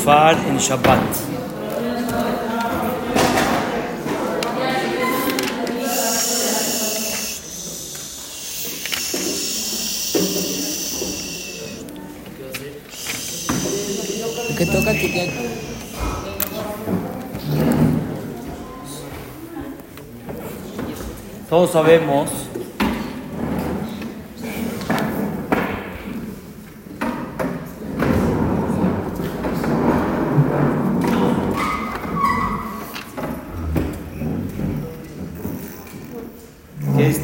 shofar en Shabbat. que toca que Todos sabemos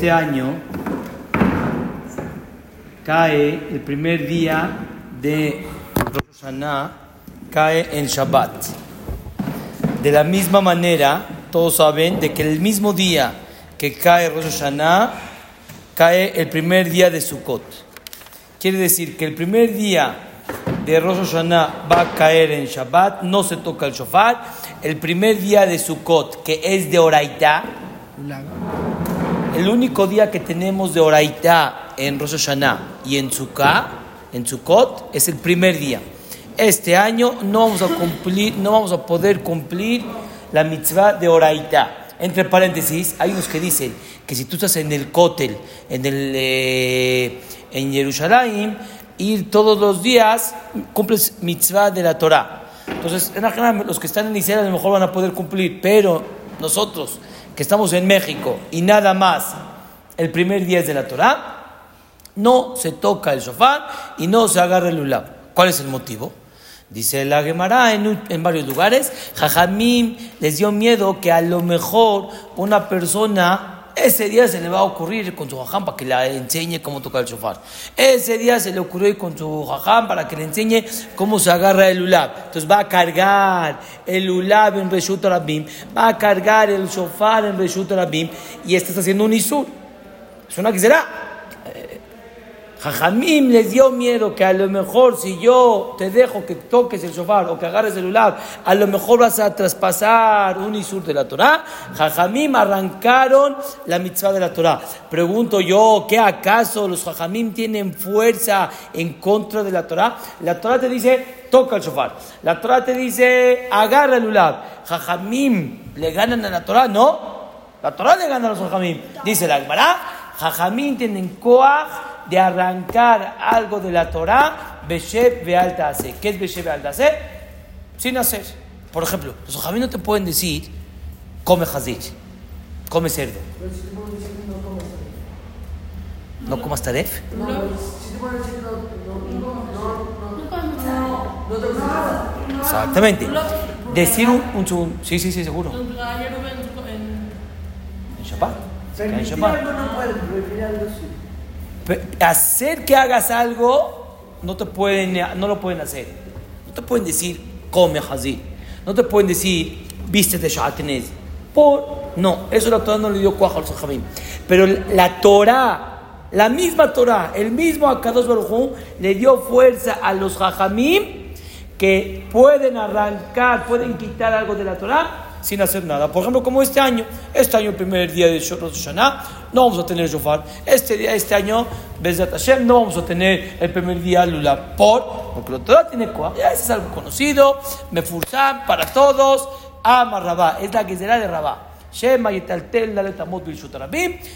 este año cae el primer día de Rosh Hashanah, cae en Shabbat. De la misma manera, todos saben de que el mismo día que cae Rosh Hashanah, cae el primer día de Sukkot. Quiere decir que el primer día de Rosh Hashanah va a caer en Shabbat, no se toca el shofar. El primer día de Sukkot, que es de Oraitá, el único día que tenemos de Oraitá en Rosh Hashanah y en en Sukkot, es el primer día. Este año no vamos a cumplir, no vamos a poder cumplir la mitzvah de Oraitá. Entre paréntesis, hay unos que dicen que si tú estás en el Kotel, en, el, eh, en Jerusalén, ir todos los días, cumples mitzvah de la Torah. Entonces, en general, los que están en Israel a lo mejor van a poder cumplir, pero nosotros que estamos en México y nada más, el primer día es de la Torah, no se toca el shofar y no se agarra el ulab. ¿Cuál es el motivo? Dice la Gemara en, en, varios lugares, Jajamim les dio miedo que a lo mejor una persona ese día se le va a ocurrir con su jajam para que le enseñe cómo tocar el shofar. Ese día se le ocurrió ir con su jajam para que le enseñe cómo se agarra el ulab. Entonces va a cargar el ulab en Reshut Rabim, va a cargar el shofar en Reshut Rabim y este está haciendo un isur. Es una que será. Jajamim les dio miedo que a lo mejor si yo te dejo que toques el shofar o que agarres el ulab, a lo mejor vas a traspasar un isur de la Torah. Jajamim arrancaron la mitzvah de la Torah. Pregunto yo, ¿qué acaso los jajamim tienen fuerza en contra de la Torah? La Torah te dice, toca el shofar. La Torah te dice, agarra el ulab. Jajamim le ganan a la Torah, ¿no? La Torah le gana a los jajamim. Dice la Gemara, jajamim tienen koach de arrancar algo de la Torah, Besheb Bealtase. ¿Qué es Besheb Bealtase? Sin hacer. Por ejemplo, los ojamí no te pueden decir, come hazich, come cerdo. ¿No comas taref? Exactamente. Decir un, un, un, Sí, sí, sí, seguro. En Shabbat. En Shabbat hacer que hagas algo, no, te pueden, no lo pueden hacer. No te pueden decir, come hazir. No te pueden decir, viste de shatenez. Por, no, eso la Torah no le dio cuaja a los jamim. Pero la Torah, la misma Torah, el mismo Akadosh Baruj le dio fuerza a los jajamim que pueden arrancar, pueden quitar algo de la Torah sin hacer nada. Por ejemplo, como este año, este año, el primer día de Rosh Hashanah, no vamos a tener shofar. Este día, este año, Bezat Hashem, no vamos a tener el primer día Lula. Por, porque la Torah tiene ya eso es algo conocido, Mefursam, para todos, Ama Rabá, es la que será de Rabá.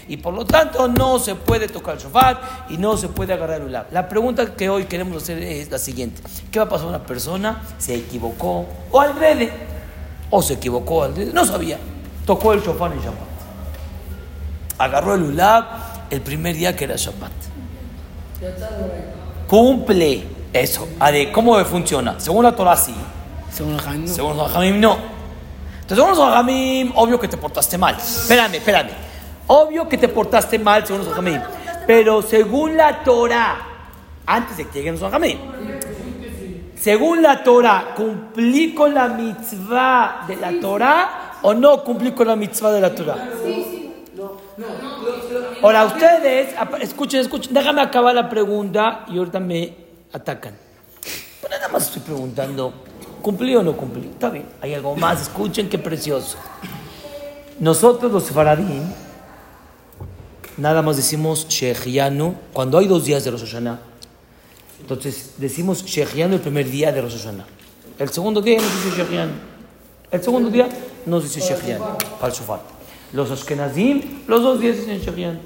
Y por lo tanto no se puede tocar el shofar y no se puede agarrar el ulab. La pregunta que hoy queremos hacer es la siguiente: ¿Qué va a pasar a una persona? ¿Se equivocó o al agrede? O se equivocó, no sabía. Tocó el shofar en Shabbat. Agarró el ulab el primer día que era Shabbat. Cumple eso. ¿Cómo funciona? Según la Torah, sí. Según los Jamim, Según los no. Entonces, según los Jamim, obvio que te portaste mal. Espérame, espérame. Obvio que te portaste mal según los Jamim. Pero según la Torah, antes de que lleguen los Jamim, según la Torah, ¿cumplí con la mitzvah de la Torah o no cumplí con la mitzvah de la Torah? Sí, sí. Ahora, ustedes, escuchen, escuchen, déjame acabar la pregunta y ahorita me atacan. Pero nada más estoy preguntando, ¿cumplí o no cumplí? Está bien, hay algo más, escuchen qué precioso. Nosotros los faradim, nada más decimos Shechianu cuando hay dos días de Rosh Hashanah entonces decimos Shechianu el primer día de Rosh Hashanah. El segundo día no se dice Shechianu. El segundo día no se dice Shechianu para el shofar. Los Ashkenazim, los dos días dicen Shechianu.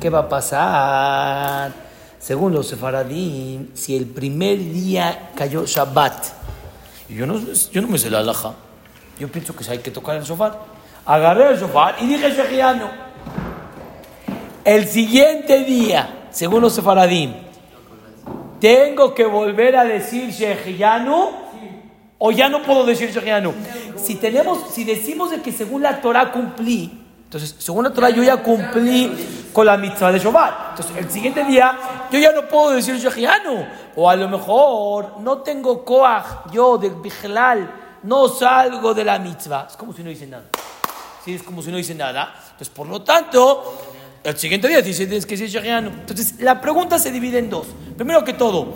¿Qué va a pasar? Según los sefaradim, si el primer día cayó Shabbat, yo no, yo no me sé la alhaja, yo pienso que hay que tocar el shofar. Agarré el shofar y dije Shechianu. El siguiente día, según los sefaradim, tengo que volver a decir Shechianu o ya no puedo decir Shechianu. Si tenemos, si decimos de que según la Torah cumplí, entonces según la Torah yo ya cumplí con la mitzvah de Shabbat. Entonces el siguiente día yo ya no puedo decir Shechianu. O a lo mejor no tengo koach, yo del Bijlal, no salgo de la mitzvah. Es como si no hice nada. Sí, es como si no hice nada. Entonces, por lo tanto, el siguiente día dice que decir Shechianu. Entonces, la pregunta se divide en dos. Primero que todo,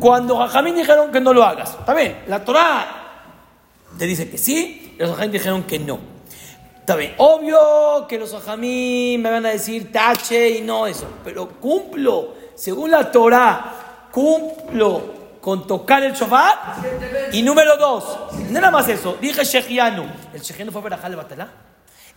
cuando Jajamín dijeron que no lo hagas, está bien, la Torah te dice que sí, los Jajamín dijeron que no. Está bien, obvio que los Jajamín me van a decir tache y no eso, pero cumplo, según la Torah, cumplo con tocar el shofar. Y número dos, nada más eso, dije Shechianu. ¿El Shechianu fue para de Batalá?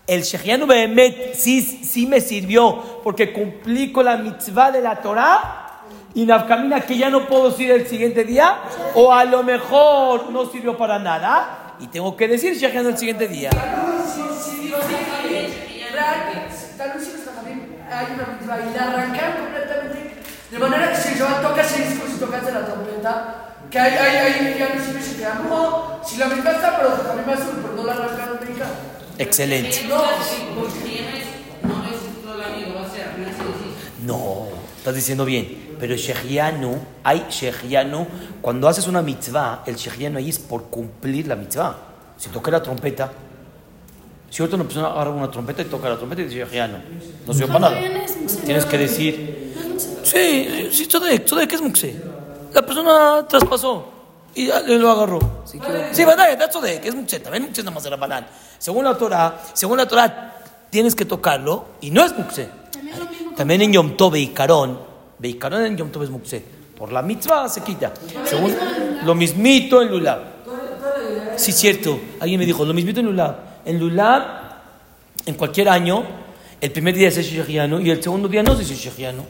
El Shechianu Behemet sí, sí me sirvió porque cumplí con la mitzvah de la Torah y Nafkamina que ya no puedo decir el siguiente día, o a lo mejor no sirvió para nada, y tengo que decir Shechianu el siguiente día. Tal vez hay una mitzvah y la arrancaron completamente, de manera que si yo toca seis como si tocase la trompeta, que hay, hay, hay, ya no sirve Shechianu. No, si la mitzvah está, pero los Jajamim hacen, pero no la arrancaron nunca. Excelente. No, estás diciendo bien. Pero Shechianu, hay Shechianu, cuando haces una mitzvah, el Shechianu ahí es por cumplir la mitzvah. Si toca la trompeta, si ahorita una persona agarra una trompeta y toca la trompeta y dice Shechianu, no sirve para nada. Tienes que decir, sí, sí, Tzodek es muxe. La persona traspasó y lo agarró. Sí, verdad, that's Tzodek, es también muxe nada más era banal. Según la Torah, según la Torah, tienes que tocarlo y no es muxe. También en Yom Tov Beikarón, Beikarón en Yom Tov es Muxé. Por la mitzvah se quita. Según, lo mismito en Lulab. Sí, cierto. Alguien me dijo, lo mismito en Lulab. En Lulab, en cualquier año, el primer día es Shechianu y el segundo día no es Shechianu.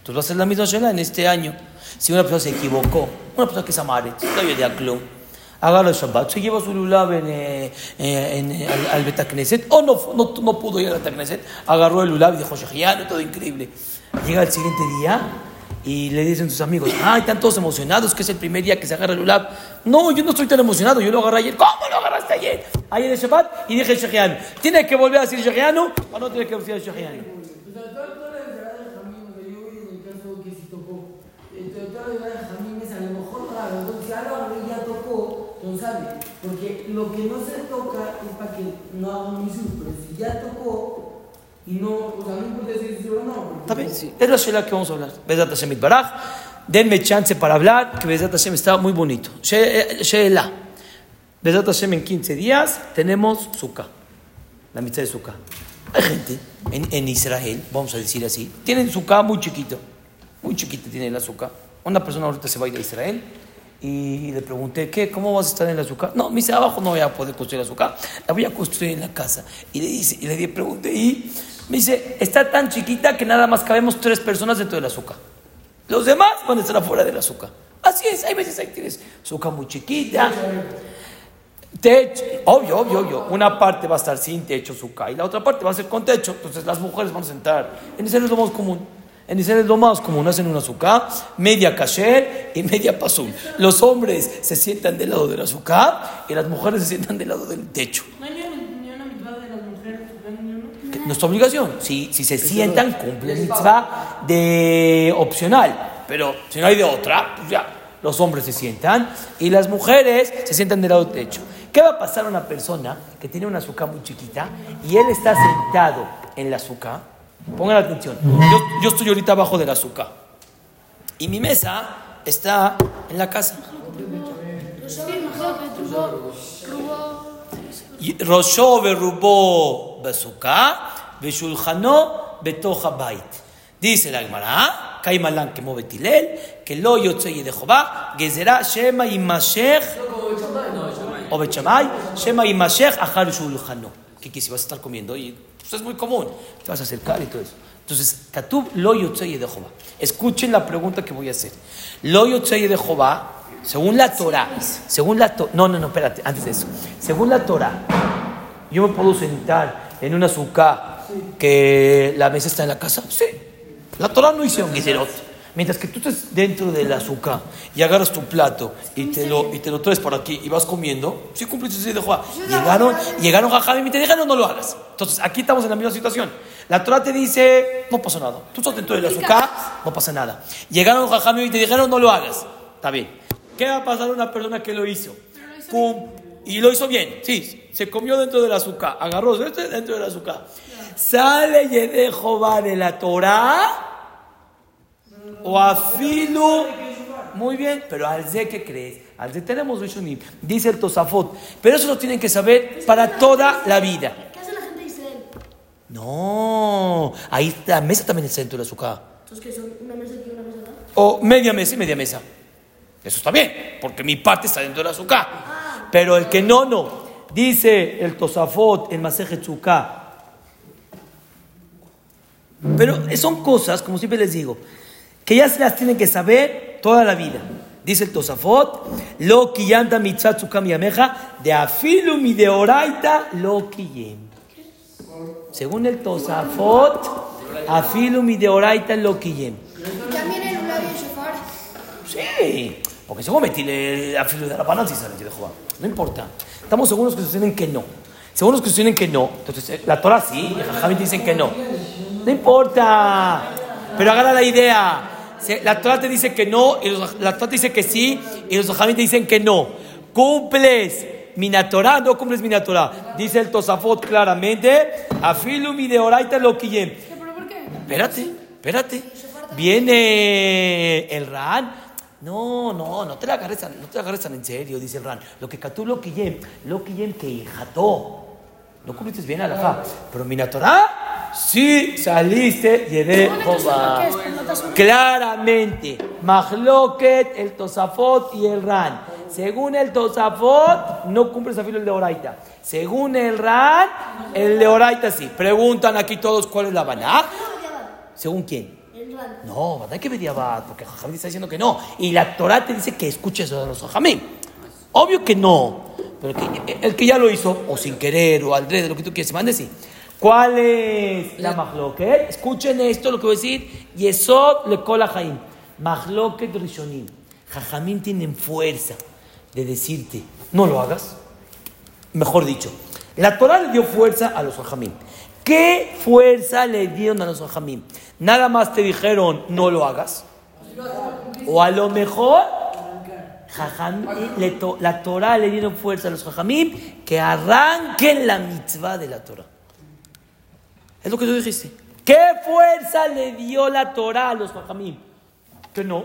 Entonces va a ser la misma Shela en este año. Si una persona se equivocó, una persona que es amaret, todavía de Aklum, agarra el Shabbat, se lleva su lulav en, eh, eh, en, eh, al, al Betacneset, o no, no, no pudo ir al Betacneset, agarró el lulav y dijo, Shechianu, todo increíble. Llega el siguiente día y le dicen sus amigos, ay, están todos emocionados, que es el primer día que se agarra el lulav. No, yo no estoy tan emocionado, yo lo agarré ayer. ¿Cómo lo agarraste ayer? Ayer es Shabbat y dije Shechianu. ¿Tiene que volver a decir Shechianu o no tiene que decir Shechianu? Pues el doctor de la de Jamín, o sea, yo vi en el caso que sí tocó. El doctor de la Jamín es a lo mejor raro, entonces si algo agarró y ya tocó, entonces sabe. Porque lo que no se toca es para que no haga un misú, pero si ya tocó y no, o sea, no importa si es o no. Está bien, sí. Es la Sheila que vamos a hablar. Bezat Hashem Baraj. Denme chance para hablar, que Bezat Hashem está muy bonito. She- Sheila. Bezat Hashem en 15 días tenemos Sukkah. La mitad de Sukkah. Hay gente en, en Israel, vamos a decir así, tienen Sukkah muy chiquito. Muy chiquito tiene la Sukkah. Una persona ahorita se va a ir a Israel y le pregunté, ¿qué? ¿Cómo vas a estar en la Sukkah? No, me dice, abajo no voy a poder construir la Sukkah, la voy a construir en la casa. Y le, dice, y le pregunté, y me dice, está tan chiquita que nada más cabemos tres personas dentro de la Sukkah. Los demás van a estar afuera de la Sukkah. Así es, hay veces ahí tienes Sukkah muy chiquita. Techo, obvio, obvio, obvio. Una parte va a estar sin techo, Sukkah, y la otra parte va a ser con techo. Entonces las mujeres van a sentar. En Israel es lo más común. En Israel es lo más común. Hacen una Sukkah, media kasher y media pasul. Los hombres se sientan del lado de la Sukkah y las mujeres se sientan del lado del techo. No hay ni una mitad de las mujeres, ni uno. Que No es tu obligación. Si, si se sientan, cumplen mitzvah de opcional. Pero si no hay de otra, pues ya. Los hombres se sientan y las mujeres se sientan del lado del techo. ¿Qué va a pasar a una persona que tiene una azúcar muy chiquita y él está sentado en la azúcar? Pongan atención. Yo, yo estoy ahorita abajo del azúcar. Y mi mesa está en la casa. Rosho berubó besuká, beshulhanó betoja bait. Dice la Gemara, Kaimalán que mueve Tilel, que lo yo yotzeye de Jobá, gezerá shema y mashech, o bechamay, shema y mashech, ajar shulhanó. ¿Qué quieres? Si vas a estar comiendo, y pues es muy común, te vas a acercar y todo eso. Entonces, Katub lo yotzeye de Jehová. Escuchen la pregunta que voy a hacer. Lo yotzeye de Jehová, según la Torah, según la Torah, no, no, no, espérate, antes de eso. Según la Torah, yo me puedo sentar en una azúcar que la mesa está en la casa. Sí. La Torah no hizo un gezerot. Mientras que tú estés dentro del azúcar y agarras tu plato y te lo, y te lo traes por aquí y vas comiendo, sí cumpliste de Jehová. Llegaron, llegaron a Javi y te dijeron no lo hagas. Entonces aquí estamos en la misma situación. La Torah te dice, no pasa nada. Tú estás dentro del azúcar, no pasa nada. Llegaron a Javi y te dijeron no lo hagas. Está bien. ¿Qué va a pasar a una persona que lo hizo? Cum- y lo hizo bien, sí, se comió dentro del azúcar, agarró este dentro del azúcar. Sale de Jehová de la Torah o afilu. Muy bien, pero al Z ¿qué crees? Al Z tenemos Rishonim, dice el Tosafot, pero eso lo tienen que saber para toda la vida. ¿Qué hace la gente de Israel? No, ahí la mesa también es dentro del azúcar. Entonces, que son una mesa aquí y una mesa acá. O media mesa y media mesa. Eso está bien, porque mi parte está dentro del azúcar. Pero el que no, no. Dice el Tosafot, el Maseje Tzuká. Pero son cosas, como siempre les digo, que ya se las tienen que saber toda la vida. Dice el Tosafot, lo kiyanta mitzvah tzukam yameja, de afilu mi de oraita lo kiyem. Según el Tosafot, afilu mi de oraita lo kiyem. También en un labio shofar. Sí, porque según metile a filo de la panza y sale de Jehová. No importa. Estamos seguros que sostienen que no. Según los que sostienen que no, entonces eh, la Torah sí, y Jajamim dicen que no. No importa. Pero agarra la idea. La Torah te dice que no, y los- la Torah te dice que sí, y los Jajamim te dicen que no. Cumples Minatorah, no cumples Minatorah. Dice el Tosafot claramente, afilu mi de oraita lo quillem. ¿Pero por qué? Espérate, espérate. Viene el Ran. No, no, no te la agarres, no te la agarres en serio, dice el Ran. Lo que catú lo quillem, lo quillem que hijató. No cumpliste bien alajá. Pero Minatorá, sí saliste, llevé Jehová. Claramente, Mahloket, el Tosafot y el Ran. Según el Tosafot, no cumples a filo el de Oraita. Según el Ran, el de Oraita sí. Preguntan aquí todos cuál es la Banach. ¿Según quién? El Ran. No, ¿verdad que Bediabad? Porque Jajamín está diciendo que no. Y la Torah te dice que escuches a los Jajamín. Obvio que no. Pero que- el que ya lo hizo, o sin querer, o al de lo que tú quieras, mande sí. ¿Cuál es la mahloket? Escuchen esto, lo que voy a decir. Yesod le kola jaim. Mahloket rishonim. Jajamín tienen fuerza de decirte, no lo hagas. Mejor dicho, la Torah le dio fuerza a los Jajamín. ¿Qué fuerza le dieron a los Jajamín? Nada más te dijeron, no lo hagas. O a lo mejor, Jajamín, le to- la Torah le dieron fuerza a los Jajamín que arranquen la mitzvah de la Torah. Es lo que tú dijiste. ¿Qué fuerza le dio la Torah a los Jajamín? Que no.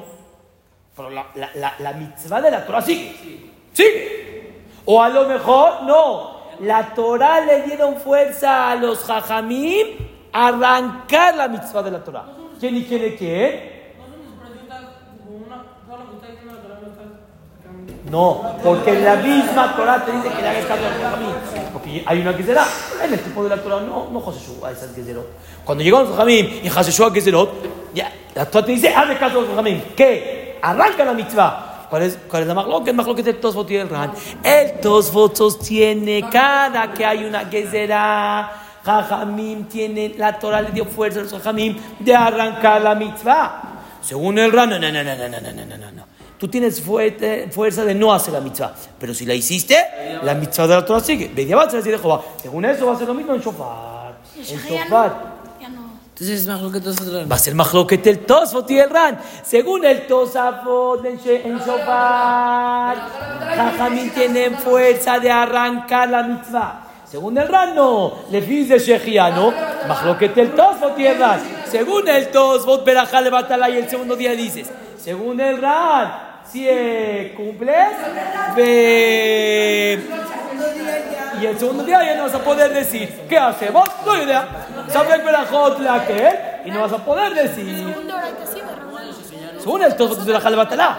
Pero la, la, la, la mitzvah de la Torah sigue. Sigue. O a lo mejor no. La Torah le dieron fuerza a los Jajamim a arrancar la mitzvah de la Torah. ¿Quién y quién y quién? No, porque la misma Torah te dice que le hagas caso a Jajamim. Porque hay una que será. En el tipo de la Torah no, no Joseshua, esas que Cuando llegó los Jajamim y Joseshua que ya, la Torah te dice, hazle caso a los Jajamim. ¿Qué? Arranca la mitzvah. ¿Cuál es, cuál es la mahloket? Mahloket el Tosfot y el Ran. El Tosfot sostiene cada que hay una gezerá. Jajamim tiene, la Torah le dio fuerza a los Jajamim de arrancar la mitzvah. Según el Ran, no, no, no, no, no, no, no, no. Tú tienes fuerte- fuerza de no hacer la mitzvah. Pero si la hiciste, la mitzvah de la Torah sigue. Bediabat se de Jehová. Según eso va a ser lo mismo en Shofar. En Shofar. Entonces es. Va a ser mahloket el Tosfot y el Ran. Según el Tosafot en, en Shofar, Jajamín tienen fuerza de arrancar la mitzvah. Según el Ran, no. Le de Shechiano, mahloket el Tosfot y el Ran. Según el Tosfot, Berajá levantala y el segundo día dices. Según el Ran, si cumples, ve. Y el segundo día ya no vas a poder decir, ¿qué hacemos? No hay idea. Sabes Berajot la que y no vas a poder decir. Según el Tosfot es verajá levatalá.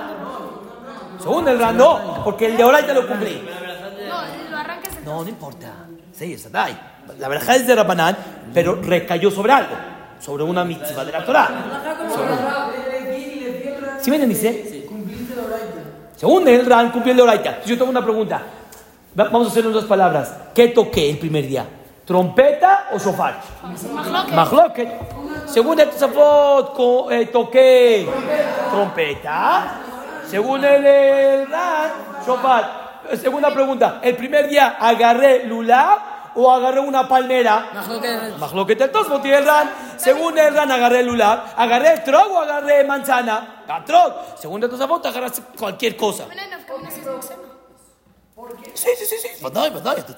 Según el Ran, no, porque el de Oraita lo cumplí. No, lo arrancas en No, no importa. Sí, es Adai. La verajá es de Rabanán, pero recayó sobre algo. Sobre una mitzvah de la Torah. ¿Sí me entendiste? Según el Ran, cumplió el Oraita. Yo tengo una pregunta. Va- Vamos a hacer en dos palabras. ¿Qué toqué el primer día? ¿Trompeta o shofar? Mahloket. Según el Tosafot, co- eh, toqué trompeta. Según el, el Ran, shofar. Eh, Segunda pregunta. ¿El primer día agarré lula o agarré una palmera? Mahloket el Tosfot y el Ran. Según el Ran, agarré lula. ¿Agarré trog o agarré manzana? Atrot. Según la Tosafot, agarras cualquier cosa. Sí, sí, sí, sí. Badai, badai, te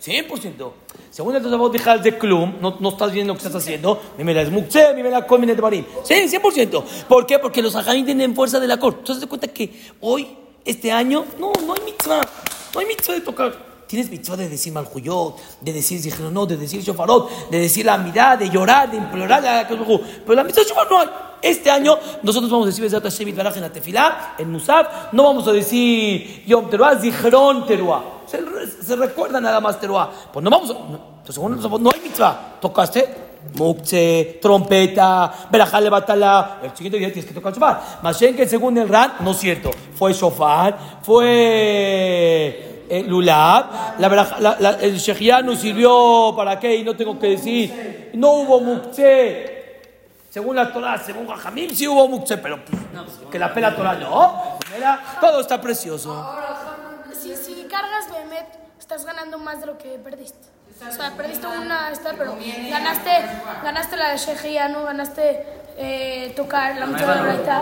100%. Según el Tosafot, dejar de Klum, no, no estás viendo lo que estás haciendo. Ni me la esmuxé, ni me la de marín. Sí, 100%. ¿Por qué? Porque los ajarín tienen fuerza de la corte. Entonces, te cuenta que hoy, este año, no, no hay mitzvah. No hay mitzvah de tocar. Tienes mitzvah de decir malhuyot, de decir zichronot, de decir shofarot, de decir la mirada, de llorar, de implorar a. Pero la mitzvah de shofar no hay. Este año nosotros vamos a decir Bezat Hashem Yitbaraj en la tefilá, en Musaf, no vamos a decir Yom Teruah, Teruah. Se, recuerda nada más Teruah. Pues no vamos a... No, nosotros, no hay mitzvah. ¿Tocaste? Mukse, trompeta, Berajá Levatala. El chiquito ya tienes que tocar shofar. Mashen que según el Ran, no es cierto. Fue shofar, fue eh, lulab. La, verajá- la- la- el shejianu sirvió para qué y no tengo que decir. No hubo mukse. Según la Torah, según Jajamim, sí hubo mukse, pero pues, que la pela Torah no. Mira, todo está precioso. Si, si cargas Behemet, estás ganando más de lo que perdiste. O sea, perdiste una esta, pero ganaste, ganaste la de Shehia, ¿no? Ganaste eh, tocar la mitad de la Braita.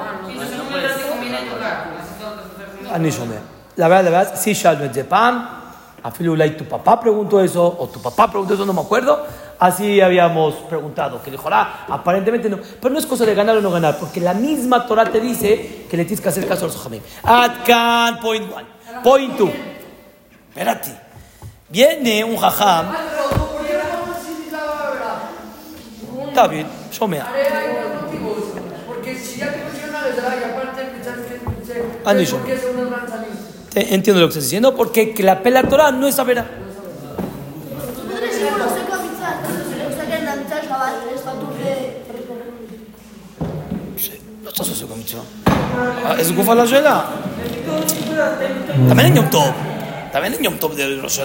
אני שומע. la verdad, la verdad, sí, Shalmet Zepan, afilo y tu papá preguntó eso, o tu papá preguntó eso, no me acuerdo. Así habíamos preguntado, que le jorá, ah, aparentemente no. Pero no es cosa de ganar o no ganar, porque la misma Torah te dice que le tienes que hacer caso a los jamim. Atkan, point one. Point two. Espérate. Viene un jajam. Está bien, yo me Porque si ya te pusieron a y aparte, ¿sabes ah, qué? Eh, entiendo lo que estás diciendo, porque la pela Torah no es avera. לא תעשו סוג המצווה. איזה también en Yom Tov, también en Yom Tov de Rosh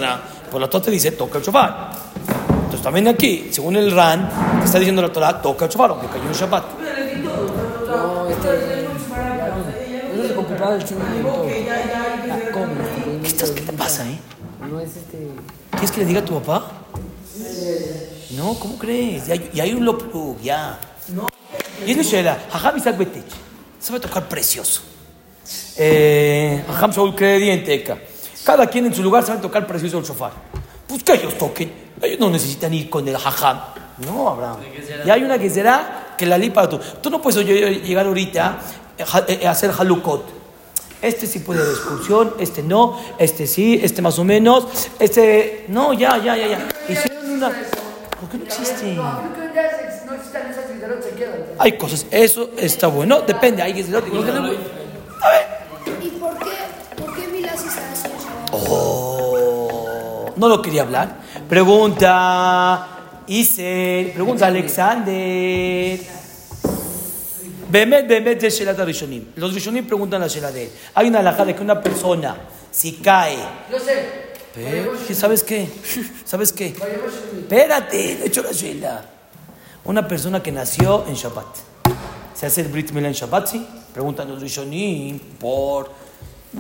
por la Torah te dice, toca el Entonces también aquí, según el Ran, te está diciendo la Torah, toca el Shabbat, aunque cayó un Shabbat. No, este estás- qué te pasa, eh? No es este. ¿Quieres que le diga a tu papá? No, ¿cómo crees? Ya, ya hay un loplug, ya. Y es Shela, Hajam Isaac Betech. Sabe tocar precioso. Eh, Hajam Shaul Credienteca. Cada quien en su lugar sabe tocar precioso el shofar. Pues que ellos toquen. Ellos no necesitan ir con el Hajam. No, Abraham. Ya hay una que será que la lipa tú. Tú no puedes llegar ahorita eh, ja- eh, a hacer halukot. Este sí puede de excursión, este no, este sí, este más o menos, este. No, ya, ya, ya, ya. Hicieron una. ¿Por qué no existe? Creo que ya se- no existen esas videos, se quedan. Hay cosas, eso está bueno, depende, hay que decirlo. ¿Y por qué, por qué Milá sí está así? Oh, no lo quería hablar. Pregunta, Isel, pregunta Alexander. Bemet, Bemet de Shelat Rishonim. Los Rishonim preguntan la Shelat de él. Hay una alhaja de que una persona, si cae, Yo sé. Pero, ¿qué ¿sabes qué? ¿Sabes qué? Espérate, he hecho la Sheila. Una persona que nació en Shabbat. ¿Se hace el Brit Milá en Shabbat? Sí. Preguntan los Rishonim por.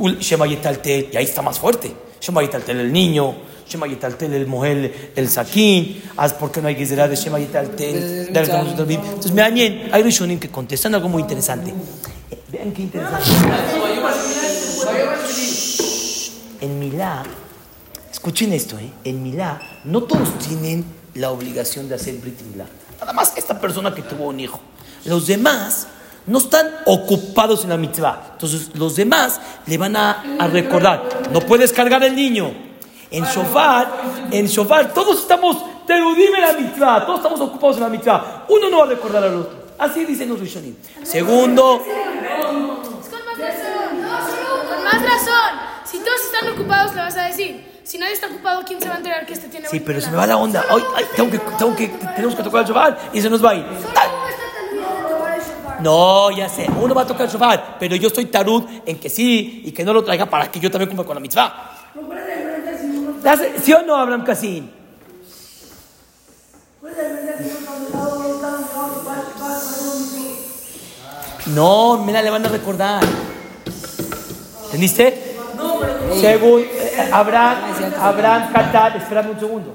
Y ahí está más fuerte. Shema Yetaltel el niño. Shema Yetaltel el mujer, el saquín. Haz por qué no hay que de Shema dale. Entonces, me dañen. Hay Rishonim que contestan algo muy interesante. Eh, Vean qué interesante. En Milá, escuchen esto, ¿eh? en Milá no todos tienen la obligación de hacer Brit Milá. Nada más esta persona que tuvo un hijo. Los demás no están ocupados en la mitzvah. Entonces los demás le van a, a recordar. No puedes cargar el niño. En Shofar, en Shofar todos estamos, te lo dime la mitzvah, todos estamos ocupados en la mitzvah. Uno no va a recordar al otro. Así dicen los Rishonim. Segundo, más razón. Si todos están ocupados, le vas a decir. Si nadie está ocupado, ¿quién se va a enterar que este tiene Sí, pero se me va la onda. Ay, ay, tengo que, tengo que, tenemos que tocar el shofar y se nos va a ir. No, ya sé, uno va a tocar el shofar, pero yo estoy tarud en que sí y que no lo traiga para que yo también cumpla con la mitzvah. ¿Sí o no, Abraham Casin? No, mira, le van a recordar. ¿Entendiste? Según eh, Abraham, Abraham Katar, espérame un segundo.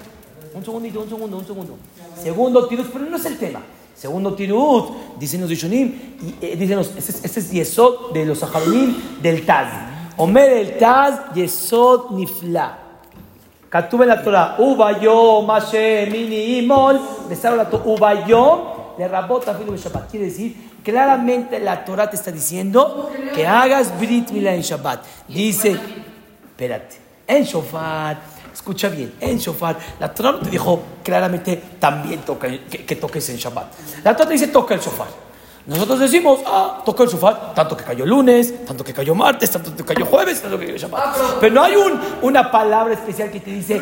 Un segundito, un segundo, un segundo. Segundo tirut, pero no es el tema. Segundo Tirut, dicen los Dishonim, y, eh, dicen los, ese, ese, es Yesod de los Saharonim del Taz. Omer el Taz, Yesod Nifla. Katube la Torah, Ubayom, Mashem, Mini, Imol, besaron la Torah, Ubayom, le rabota filo Shabbat. Quiere decir, claramente la Torah te está diciendo que hagas Brit Mila en Shabbat. Dice, espérate, en Shofar Escucha bien, en Shofar, la Torah te dijo claramente también toca, que, toques en Shabbat. La Torah te dice toca el Shofar. Nosotros decimos, ah, toca el Shofar, tanto que cayó lunes, tanto que cayó martes, tanto que cayó jueves, tanto que cayó Shabbat. Ah, pero, no hay una palabra especial que te dice.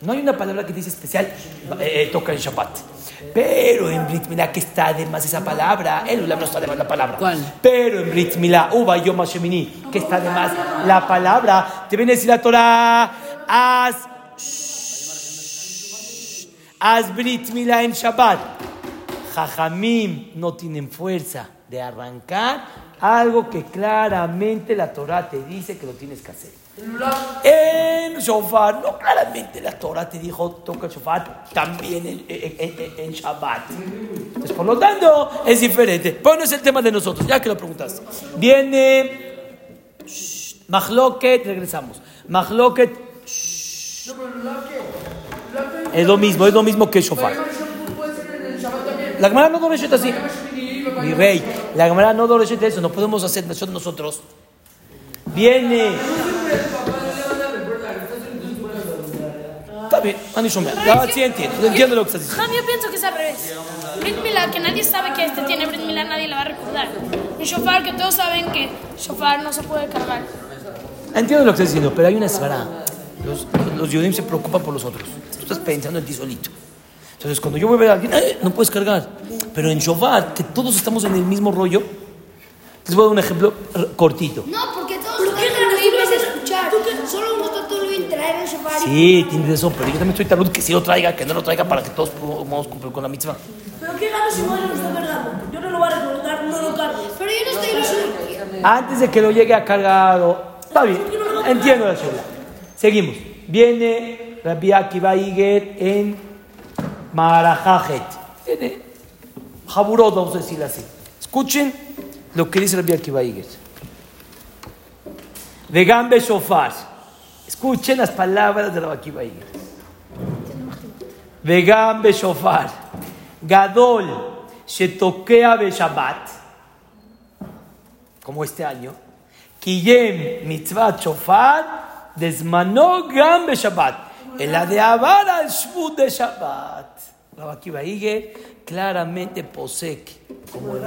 No hay una palabra que te dice especial, eh, eh, toca el Shabbat. Pero en Brit Milá, que está además esa palabra, el Ulam no está además la palabra. ¿Cuál? Pero en Brit Milá, Uba Yom Hashemini, que está además la palabra, te viene a decir la Torah, haz, haz Brit Milá en Shabbat. Jajamim no tienen fuerza de arrancar algo que claramente la Torah te dice que lo tienes que hacer. En shofar, no claramente la Torah te dijo toca el shofar también en, en- en- Shabbat. Por lo tanto, es diferente. Pero no es el tema de nosotros, ya que lo preguntaste. Viene Mahloket, regresamos. Mahloket es lo mismo, es lo mismo que shofar. La Gemara no doreshet así. Mi rey, la Gemara no doreshet eso, no podemos hacer nosotros. Viene. Está bien, Ani Shomer. Ya, sí entiendo, entiendo lo que estás diciendo. Jam, yo pienso que es al revés. Brit Milá, que nadie sabe que este tiene Brit Milá, nadie le va a recordar. Y Shofar, que todos saben que Shofar no se puede cargar. Entiendo lo que estás diciendo, pero hay una esfera. Los, los Yudim se preocupan por los otros. Tú estás pensando en ti solito. Entonces, cuando yo voy a ver a alguien, "Ay, no puedes cargar. Pero en Shofar, que todos estamos en el mismo rollo, les voy a dar un ejemplo cortito. No, Solo uno está todo bien traer el sofá. Sí, tienes razón, pero yo también estoy tarud que sí lo traiga, que no lo traiga para que todos podamos cumplir con la mitzvah. ¿Pero qué ganas si no lo está cargando? Yo no lo voy a recordar, no lo cargo. Pero yo no estoy ilusionado. Antes de que lo llegue a cargar, o- está bien, entiendo la shela. Seguimos. Viene Rabbi Akiva Iger en Marajajet. Viene Jaburot, vamos a decirlo así. Escuchen lo que dice Rabbi Akiva Iger. De Gambe Shofar. Escuchen las palabras de Rabbi Akiva Iger. De Gambe Shofar. Gadol Shetokea Beshabbat como este año, Kiyem mitzvah shofar desmanó gam Shabbat. En la de al Shvut de Shabbat. Rabbi Akiva Iger claramente posee como el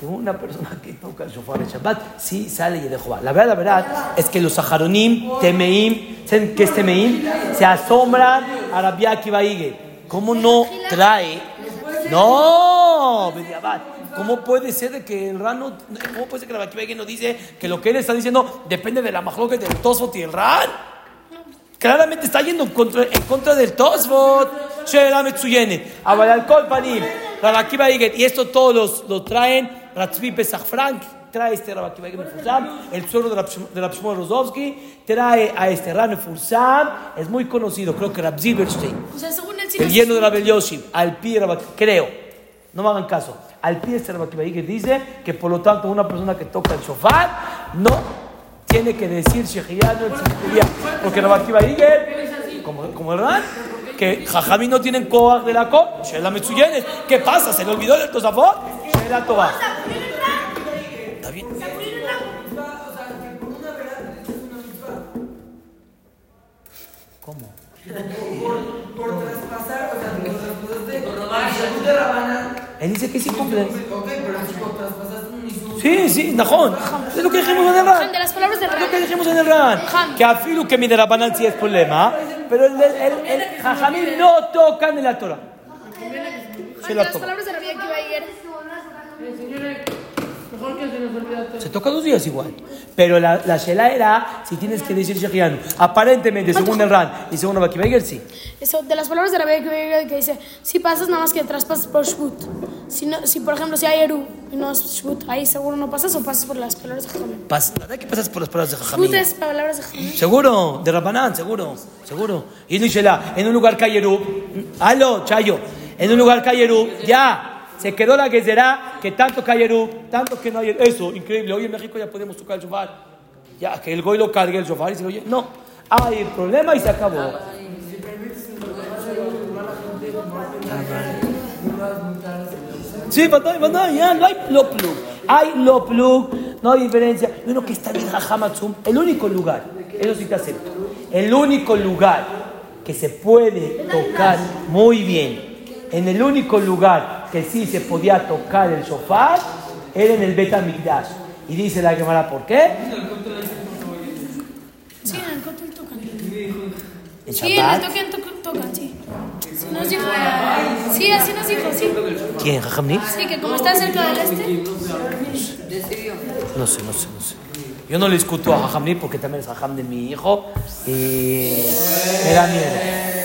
que una persona que toca el shofar de Shabbat sí sale y de Jehová. La verdad, la verdad es que los saharonim, temeim, ¿saben qué es temeim? Se asombran a Rabbi Akiva. ¿Cómo no trae? No. ¿Cómo puede ser que el Ran no, cómo puede ser que la Akiva Iger no dice que lo que él está diciendo depende de la majloque del Tosfot y el Ran? Claramente está yendo en contra, en contra del Tosfot. Panim. Rabbi. Y esto todos los, lo traen. Ratzvi Pesach Frank. Trae este Iger Mefursam. El suegro de Rab- de Rabshimon Rozovsky. Trae a este Ran Mefursam. Es muy conocido. Creo que Rab. O sea, según El no yerno de Rabel Yoshim, al pie creo, no me hagan caso, al pie de este Iger dice que por lo tanto una persona que toca el shofar no tiene que decir Shehiyanu el Tzimpuría, porque Iger, como, como el Ran, que Jajami no tienen Koach de la Ko, Sheela Metsuyenes, ¿qué pasa? ¿Se le olvidó el Tosafot? Está bien. ¿Cómo? por traspasar, o sea, por traspasar de Shahut de Rabana Él dice que sí cumple. Ok, pero si lo traspasaste un isur. Sí, sí, Najón. Es lo que dijimos en el RAN. De las palabras del Es lo que dijimos en el RAN. Que afilu que mi de sí es problema, pero el, el, el, Jajamín no tocan en la Torah. Se De la las toca. palabras de que. Se toca dos días igual. Pero la, la shela era si tienes que decir Shechianu. Aparentemente, según el RAN y según Rabbi Akiva sí. Eso, de las palabras de Rabbi ayer que dice, si pasas nada más que traspasas por Shvut. Si, no, si por ejemplo, si hay Eru y no es Shvut, ahí seguro no pasas o pasas por las palabras de Jajamín. Pas- ¿Verdad que pasas por las palabras de Shvut Jajamín? es palabras de Jajamín. Seguro, de Rabanán, seguro, seguro. Y no Shela, en un lugar que hay Erub, aló, Chayo, en un lugar que hay Erub, ya, se quedó la que será que tanto Erub, tanto que no hay. Eso, increíble. Hoy en México ya podemos tocar el shofar. Ya, que el goy lo cargue el shofar y se lo oye. No, hay problema y se acabó. Sí, ya, no hay lo plug. Hay lo plug, no hay diferencia. Y uno que está bien jajamatzum, el único lugar, eso sí te acepto, el único lugar que se puede tocar muy bien, en el único lugar que sí se podía tocar el shofar, era en el Bet Mikdash. Y dice la Gemara, ¿por qué? Sí, en el Kotel tocan. Sí, en el to- tocan, sí. Nos dijo, sí, así nos dijo, sí. ¿Quién, Jajamni? Sí, que como está cerca del este, No sé, no sé, no sé. Yo no le discuto a Jajamni porque también es Jajam de mi hijo y me da miedo.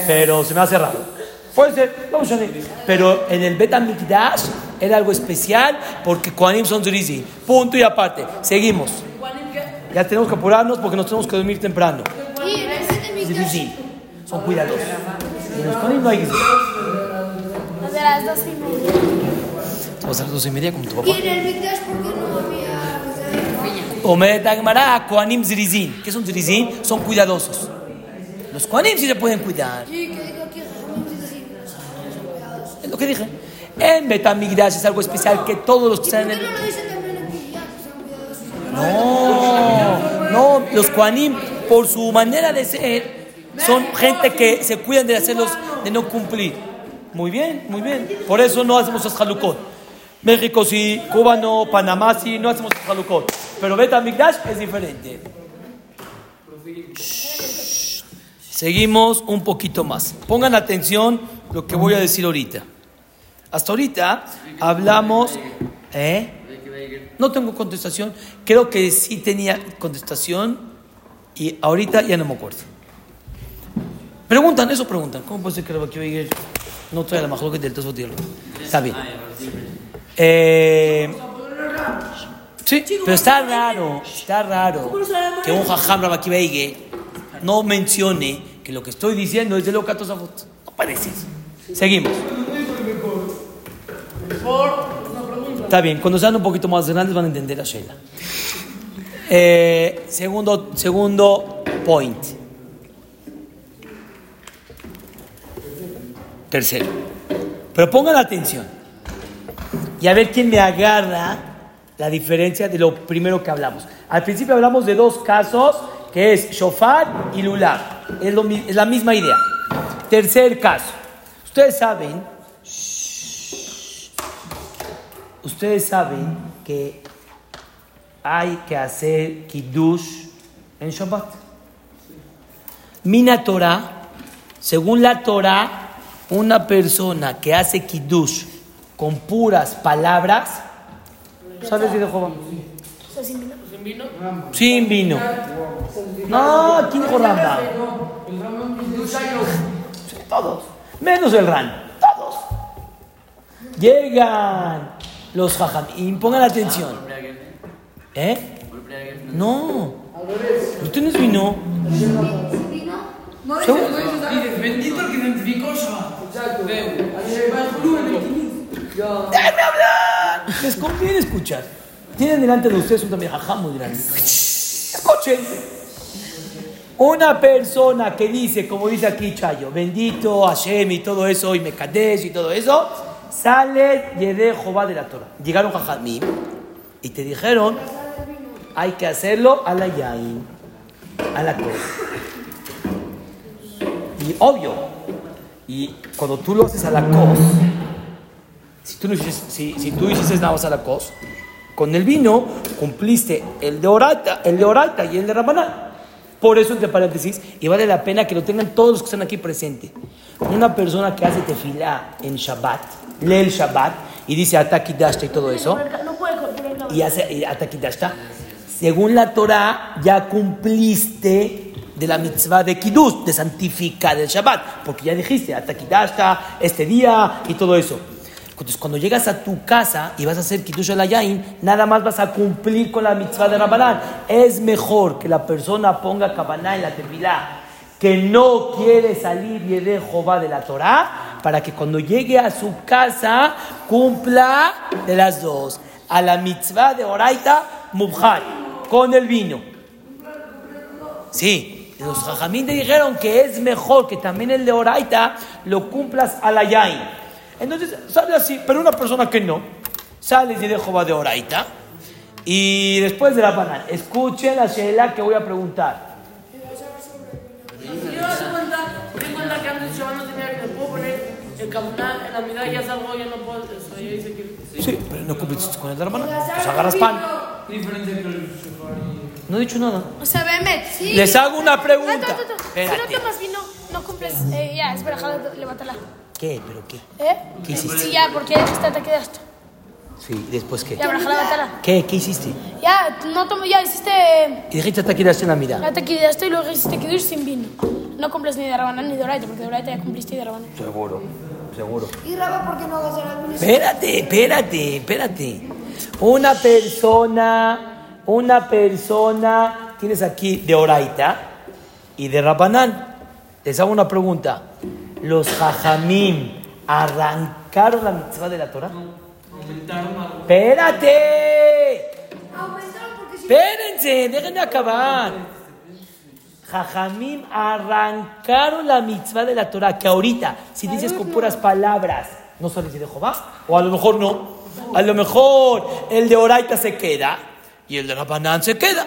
Pero se me hace raro. Puede ser, vamos a ver. Pero en el Bet Mikdash era algo especial porque Kohanim son Zurizi. Punto y aparte. Seguimos. Ya tenemos que apurarnos porque nos tenemos que dormir temprano. y Zurizi. Son cuidadosos. Y en los Kohanim no hay que ser. de las dos y media. Vamos a las dos y media como tu Y papá. en el Mikdash, ¿por qué no había? Omed Agmará, Kohanim Zirizin. ¿Qué son Zirizin? Son cuidadosos. Los Kohanim sí se pueden cuidar. Sí, que digo que Jajamín sí, sí, pero son cuidadosos. Es lo que dije. En Betamigdash es algo especial que todos los que están en ¿Por qué el... no. No, no, los Kohanim, por su manera de ser, son gente que se cuidan de hacerlos, de no cumplir. Muy bien, muy bien. Por eso no hacemos los halukot. México sí, Cuba no, Panamá sí, no hacemos los halukot. Pero Betamigdash es diferente. Seguimos un poquito más. Pongan atención lo que voy a decir ahorita. Hasta ahorita hablamos, ¿eh? No tengo contestación. Creo que sí tenía contestación y ahorita ya no me acuerdo. Preguntan, eso preguntan. ¿Cómo puede ser que Rabbi Eiger no trae la majloca del Tosfot? Está bien. Eh, sí, pero está raro, está raro que un jajam Rabbi Eiger no mencione que lo que estoy diciendo es de lo que Tosafot. No parece eso. Seguimos. Está bien, cuando sean un poquito más grandes van a entender a Sheila. Eh, segundo, segundo point. Tercero. Pero pongan atención. Y a ver quién me agarra la diferencia de lo primero que hablamos. Al principio hablamos de dos casos, que es shofar y lulav. Es, lo es la misma idea. Tercer caso. Ustedes saben Ustedes saben que hay que hacer kiddush en Shabbat. Mina Torah, según la Torah, una persona que hace kiddush con puras palabras, ¿sabes de Jehová? Sin vino. No, ¿quién dijo Rambam? Todos. Menos el Ran. Todos. Llegan los jajam y pongan atención. ¿Eh? No. ¿No tienes vino? Bendito el que identificó Shabbat. ¡Déjenme hablar! Les conviene escuchar. Tienen delante de ustedes un también jajam muy grande. Escuchen. Una persona que dice, como dice aquí Chayo, bendito Hashem y todo eso, y Mekadesh y todo eso, sale Yede Jehová de la Torah. Llegaron jajamim y te dijeron, hay que hacerlo a la yain, a la cosa. Y obvio, y cuando tú lo haces a la cos, Si tú, no hiciste, si, si tú hiciste nada más a la cos, con el vino cumpliste el de Orata, el de Orata y el de Rabanán. Por eso, entre paréntesis, y vale la pena que lo tengan todos los que están aquí presentes. Una persona que hace tefilá en Shabbat, lee el Shabbat y dice Atakidashta y todo eso, y hace Atakidashta, según la Torah ya cumpliste de la mitzvah de Kiddush, de santificar el Shabbat, porque ya dijiste Atakidashta este día y todo eso. Entonces, cuando llegas a tu casa y vas a hacer Kiddush al Yain, nada más vas a cumplir con la mitzvah de Ramadán. Es mejor que la persona ponga Kabaná en la tefilá, que no quiere salir y de Jehová de la Torah, para que cuando llegue a su casa cumpla de las dos. A la mitzvah de Oraita, Mubhar, con el vino. Sí, los jajamín te dijeron que es mejor que también el de Oraita lo cumplas a la Yain. Entonces sale así, pero una persona que no, sale y de Jehová de Oraita y después de la banana. Escuchen la shela que voy a preguntar. Si yo das cuenta, ten cuenta que antes yo no tenía que puedo en la mitad ya salgo, ya no puedo. Ya que. Sí, pero no cumpliste con el banana. Pues agarras pan. No he dicho nada. O sea, Behemet, sí. Les hago una pregunta. Ah, tú, tú, tú. Si no tomas vino, no cumples. Eh, ya, es verajada, levántala. ¿Qué? ¿Pero qué? ¿Eh? ¿Qué hiciste? Sí, ya, porque dijiste te quedaste. Sí, ¿después qué? Ya, verajada, levántala. ¿Qué? ¿Qué hiciste? Ya, no tomo, ya hiciste. Y dijiste hasta que en la mirada. Ya te quedaste y luego hiciste kiddush sin vino. No cumples ni de Rabanán ni de Oraita, porque de Oraita ya cumpliste y de Rabanán. Seguro, seguro. Y Raba, ¿por qué no hagas el álbum? Espérate, espérate, espérate. Una persona, una persona, tienes aquí de Oraita y de Rabanán. Les hago una pregunta. ¿Los jajamim arrancaron la mitzvah de la Torah? ¡Espérate! Aumentaron porque si Espérense, déjenme acabar. Jajamim arrancaron la mitzvah de la Torah, que ahorita, si dices con puras palabras, no sales de Jehová, o a lo mejor no. A lo mejor el de Oraita se queda y el de Rabanán se queda.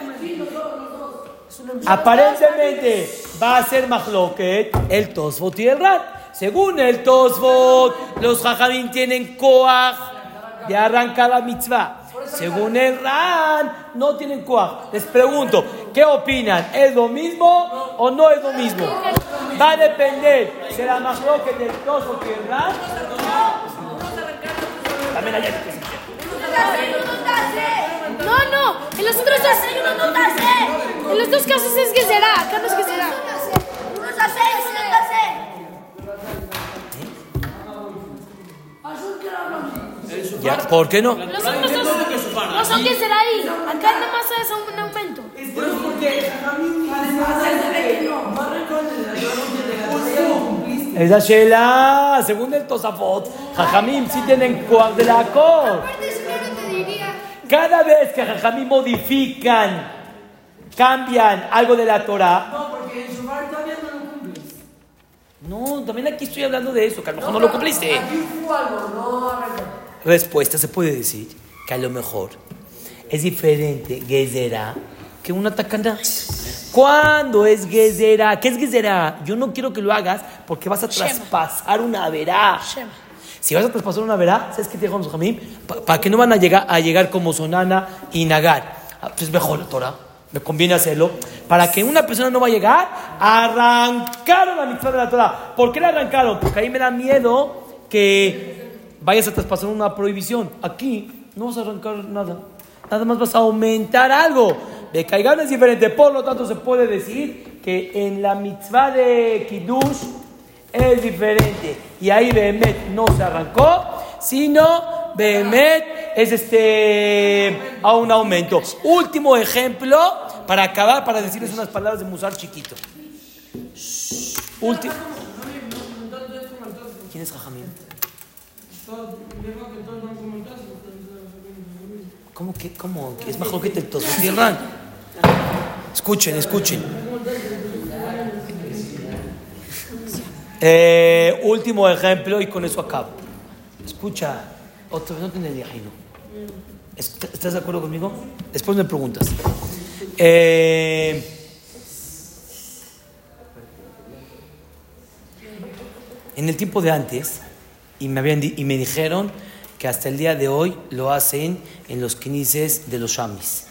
Aparentemente va a ser Mahloket el Tosfot y el Ran. Según el Tosfot, los Jajamim tienen Koach de arrancar la mitzvah. Según el Ran, no tienen Koach. Les pregunto, ¿qué opinan? ¿Es lo mismo o no es lo mismo? Va a depender de la Mahloket del Tosfot y el Ran. También hay que se No, no, en los otros dos. En los dos casos es que será, acá no es que será. unos a seis, unos a seis. Ya, ¿Por qué no? Los son que será ahí. Acá nada más es un aumento. Esa Shela, según el Tosafot, Jajamim sí tienen de la diría. Cada vez que Jajamim modifican, cambian algo de la Torah, No, porque en Shofar todavía no lo cumples. no, también aquí estoy hablando de eso, que a lo mejor no lo cumpliste. Aquí fue algo, no. Respuesta, se puede decir que a lo mejor es diferente Gezerá que una tacana. ¿Cuándo es Gezerá? ¿Qué es Gezerá? Yo no quiero que lo hagas porque vas a Shema. traspasar una verá. Shema. Si vas a traspasar una verá, ¿sabes qué te dijo Jamín? ¿Para que no van a llegar, a llegar como Sonana y Nagar? Ah, Pues mejor Torah. Me conviene hacerlo. Para que una persona no va a llegar, arrancaron la mitzvah de la Torah. ¿Por qué la arrancaron? Porque ahí me da miedo que vayas a traspasar una prohibición. Aquí no vas a arrancar nada. Nada más vas a aumentar algo. De Caigan es diferente. Por lo tanto, se puede decir que en la mitzvah de Kiddush es diferente. Y ahí Behemet no se arrancó, sino Behemet es este a un aumento. Último ejemplo para acabar, para decirles unas palabras de Musar chiquito. Último. ¿Quién es Jajamín? ¿Cómo que, cómo? que es mejor que te tierran? Escuchen, escuchen. Eh, último ejemplo y con eso acabo. Escucha, otra vez no tiene viajino. ¿Estás de acuerdo conmigo? Después me preguntas. Eh, en el tiempo de antes, y me, habían y me dijeron que hasta el día de hoy lo hacen en los quinices de los shamis.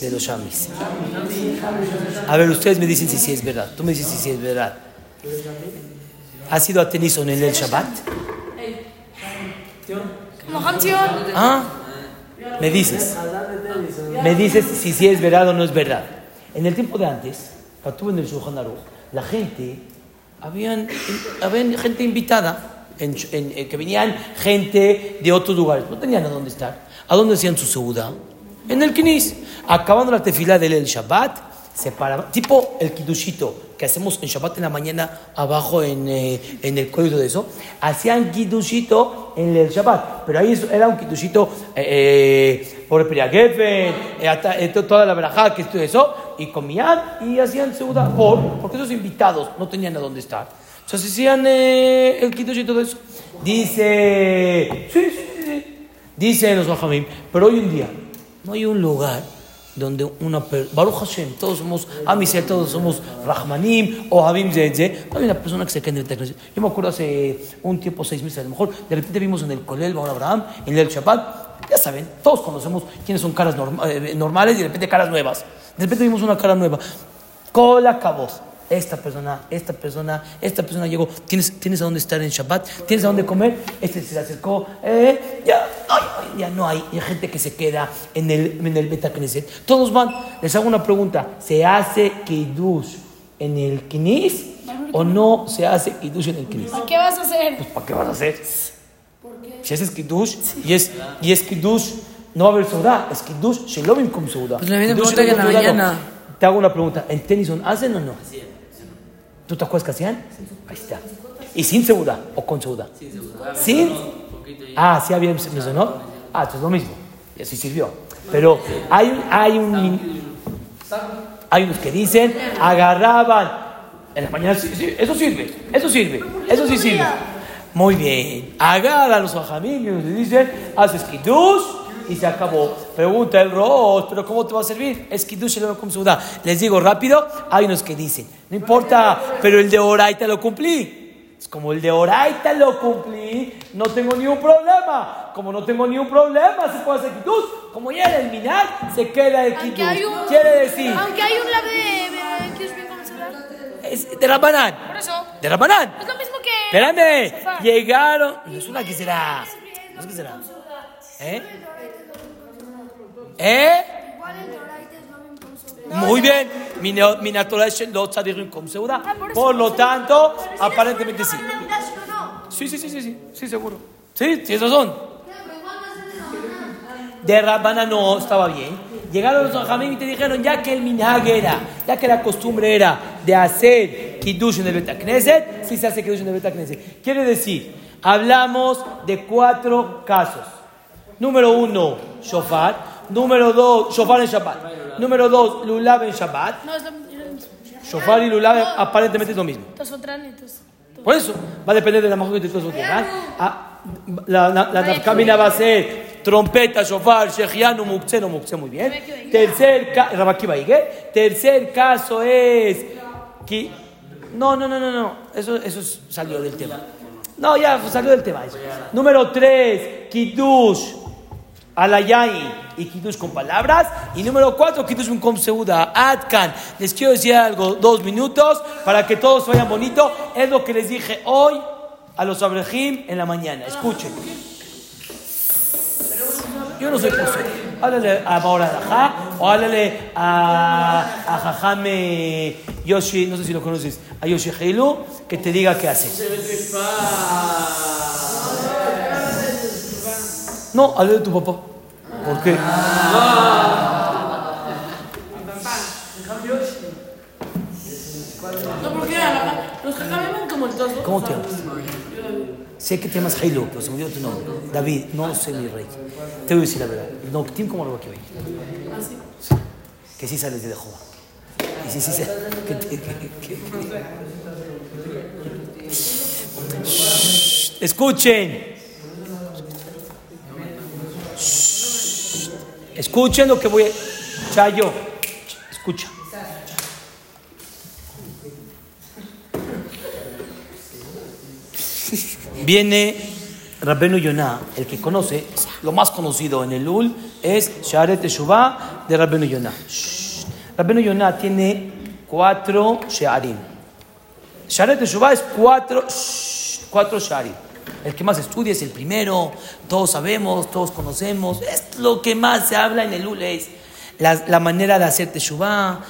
De los shamis. A ver, ustedes me dicen si sí es verdad. Tú me dices si sí es verdad. ¿Has ido a Tenison en el Shabbat? ¿Ah? Me dices. Me dices si sí es verdad o no es verdad. En el tiempo de antes, cuando estuve en el Shulchan la gente, habían, habían gente invitada, en- en- en- que venían gente de otros lugares, no tenían a dónde estar. ¿A dónde hacían su seuda? En el Kinis. Acabando la tefilá del El Shabbat, se paraban, tipo el kidushito que hacemos en Shabbat en la mañana abajo en, eh, en el cuello de eso, hacían kidushito en el Shabbat, pero ahí era un kidushito eh, eh, por el eh, eh, to- toda la verajá, que esto eso, y comían y hacían seuda por, porque esos invitados no tenían a dónde estar. Entonces hacían eh, el kidushito de eso. Dice, sí, sí, sí. Dicen los Bajamim, pero hoy en día no hay un lugar donde una per- Baruch Hashem, todos somos Amisel, todos somos Rahmanim o Habim Zedze, no hay una persona que se quede en el. Yo me acuerdo hace un tiempo, seis meses a lo mejor, de repente vimos en el Kolel, Baal Abraham, en el Shabbat, ya saben, todos conocemos quiénes son caras norma- eh, normales y de repente caras nuevas. De repente vimos una cara nueva. Cola cabos. Esta persona, esta persona, esta persona llegó. ¿Tienes, ¿Tienes a dónde estar en Shabbat? ¿Tienes a dónde comer? Este se acercó. Eh, ya, ay, ya no hay. Hay gente que se queda en el, en el Beta Knesset. Todos van. Les hago una pregunta. ¿Se hace Kiddush en el Knis o no se hace Kiddush en el Knis? ¿Qué vas a hacer? ¿Para qué vas a hacer? Si haces Kiddush y es, y es Kiddush, no va a haber Seudá. Es Kiddush Shelomim con Seudá. Pues me viene Kiddush pregunta que en la mañana. no. Te hago una pregunta. ¿En Tennyson hacen o no? ¿Tú te acuerdas que hacían? Ahí está. ¿Y sin Seudá o con Seudá? Sin Ah, sí había ¿no? Ah, entonces es lo mismo. Y así sirvió. Pero hay, hay un... Hay unos que dicen, agarraban. En la mañana, sí, sí, eso sirve, eso sirve, eso sí sirve. Muy bien. Agarran los bajamim y dicen, haces kiddush y se acabó. Pregunta el Rosh, pero ¿cómo te va a servir? Es kiddush luego con sudá. Les digo rápido, hay unos que dicen, no importa, pero el de Oraita lo cumplí. Es como el de Oraita lo cumplí, no tengo ni un problema. Como no tengo ni un problema, se puede hacer kiddush. Como ya era el minag, se queda el Aunque kiddush. Quiere decir, Aunque hay un lab de. es de Rabanán. Por eso. De Rabanán. Es lo mismo. Espérame, llegaron. No es una que será. No es que será. ¿Eh? ¿Eh? Muy bien. Mi, mi naturaleza es lo. Ah, por eso. Por lo tanto, aparentemente sí. Sí, sí, sí, sí, sí, sí, seguro. Sí, sí, esos son. De Rabana no estaba bien. Llegaron los Jamim y te dijeron, ya que el minhag era, ya que la costumbre era de hacer kiddush en el Betacneset, sí se hace kiddush en el Betacneset. Quiere decir, hablamos de cuatro casos. Número uno, shofar. Número dos, shofar en Shabbat. Número dos, lulav en Shabbat. No, es lo mismo. Shofar y lulav aparentemente es lo mismo. Por eso, va a depender de la mejor que te Ah, La, la, la va a ser trompeta, shofar, shechianu, muktzeh, no muktzeh, muy bien. Tercer Tercer caso es que... No, no, no, no, no, eso, eso es- salió del tema. No, ya salió del tema eso. Número tres, kiddush, alayai y kiddush con palabras. Y número cuatro, kiddush con seuda, atkan. Les quiero decir algo, dos minutos, para que todos vayan bonito. Es lo que les dije hoy a los abrejim en la mañana. Escuchen. Yo no soy posee. Háblale a Baora Dajá o háblale a, a Jajame Yoshi, no sé si lo conoces, a Yoshi Heilu, que te diga qué hace. No, háblale de tu papá. ¿Por qué? No, porque los jajamim como el. ¿Cómo te llamas? Sé que te llamas Heilu, pero se me olvidó tu nombre. David, no sé mi rey. Te voy a decir la verdad. No, como lo que hoy. Que sí sales de Jehová. Y sí, sí, sí. Que, que- que- que- que- Shh, Escuchen. Shh. Escuchen lo que voy a. Chayo, escucha. Viene Rabbenu Yonah, el que conoce, lo más conocido en el Ul es Sharet Teshuvah de Rabbenu Yonah. Rabbenu Yonah tiene cuatro Shearim. Sharet Teshuvah es cuatro, cuatro Sharim. El que más estudia es el primero, todos sabemos, todos conocemos, es lo que más se habla en el Ul, es la, la manera de hacer Teshuvah,